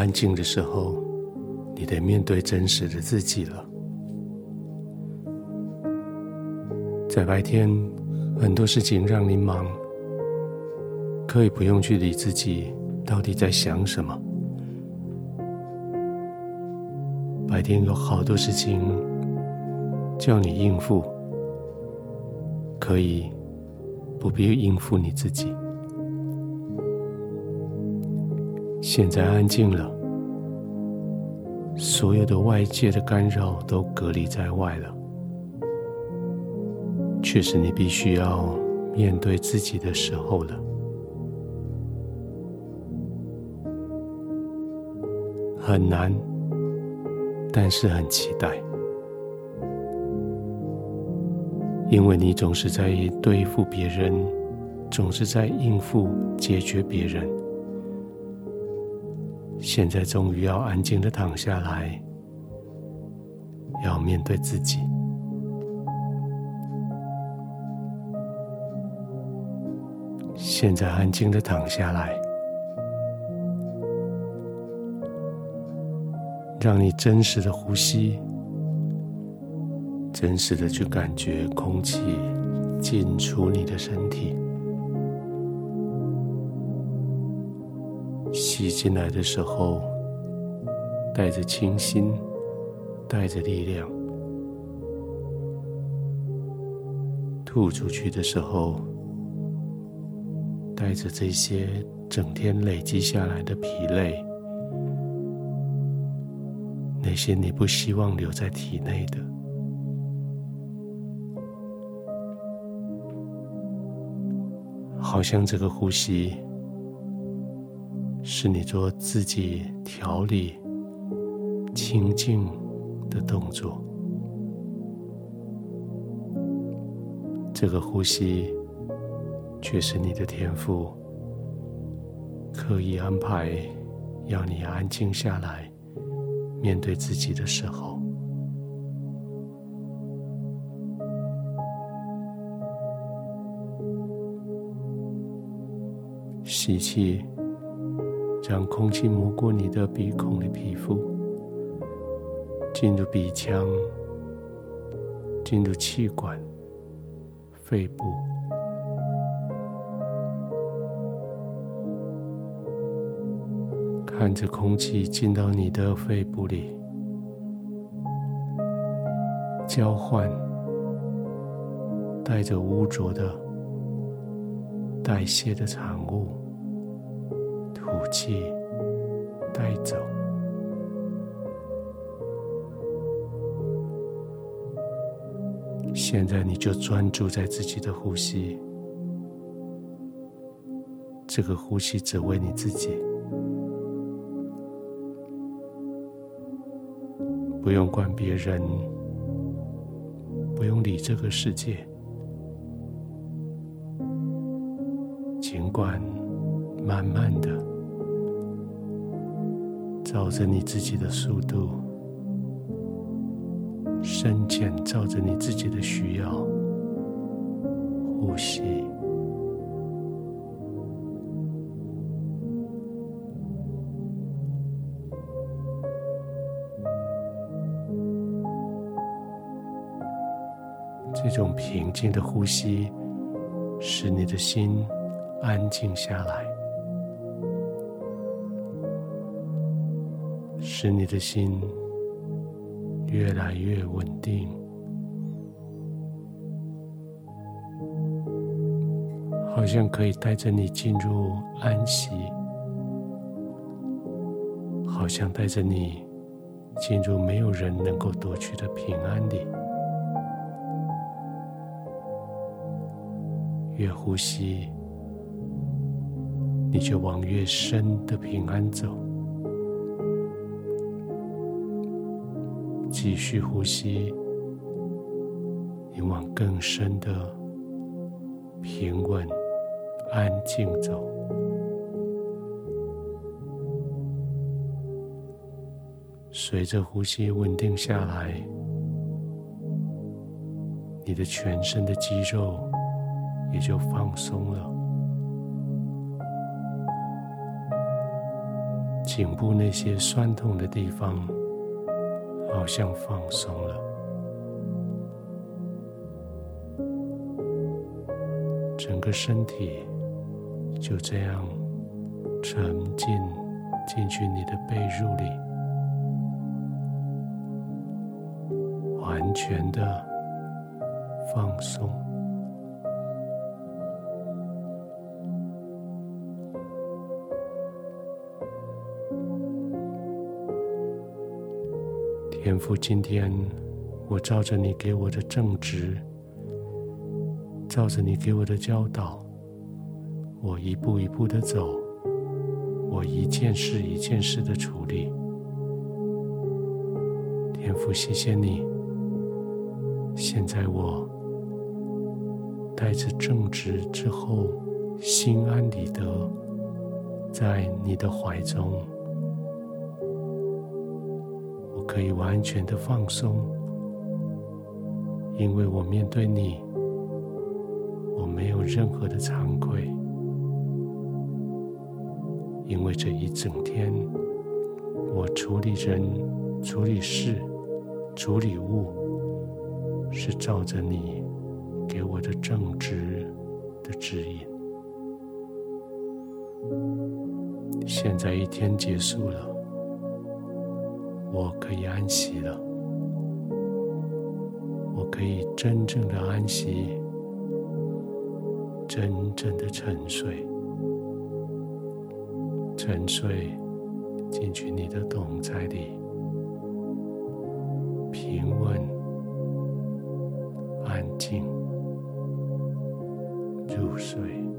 安静的时候，你得面对真实的自己了。在白天，很多事情让你忙，可以不用去理自己到底在想什么。白天有好多事情叫你应付，可以不必应付你自己。现在安静了，所有的外界的干扰都隔离在外了。却是你必须要面对自己的时候了，很难，但是很期待，因为你总是在对付别人，总是在应付解决别人，现在终于要安静的躺下来，要面对自己。现在安静的躺下来，让你真实的呼吸，真实的去感觉空气进出你的身体。吸进来的时候，带着清新，带着力量；吐出去的时候，带着这些整天累积下来的疲累，那些你不希望留在体内的，好像这个呼吸是你做自己调理清静的动作，这个呼吸。却是你的天赋，刻意安排，要你安静下来，面对自己的时候，吸气，让空气摸过你的鼻孔的皮肤，进入鼻腔，进入气管、肺部。看着空气进到你的肺部里，交换，带着污浊的、代谢的产物，吐气，带走。现在你就专注在自己的呼吸，这个呼吸只为你自己。不用管别人，不用理这个世界，尽管慢慢的，照着你自己的速度，深浅照着你自己的需要，呼吸。这种平静的呼吸，使你的心安静下来，使你的心越来越稳定，好像可以带着你进入安息，好像带着你进入没有人能够夺去的平安里。越呼吸，你就往越深的平安走。继续呼吸，你往更深的平稳、安静走。随着呼吸稳定下来，你的全身的肌肉。也就放松了，颈部那些酸痛的地方，好像放松了，整个身体就这样沉浸进去你的被褥里，完全的放松。天父，今天我照着你给我的正直，照着你给我的教导，我一步一步的走，我一件事一件事的处理。天父，谢谢你。现在我带着正直之后，心安理得，在你的怀中。可以完全的放松，因为我面对你，我没有任何的惭愧，因为这一整天，我处理人、处理事、处理物，是照着你给我的正直的指引。现在一天结束了。我可以安息了，我可以真正的安息，真正的沉睡，沉睡进去你的洞在里，平稳、安静入睡。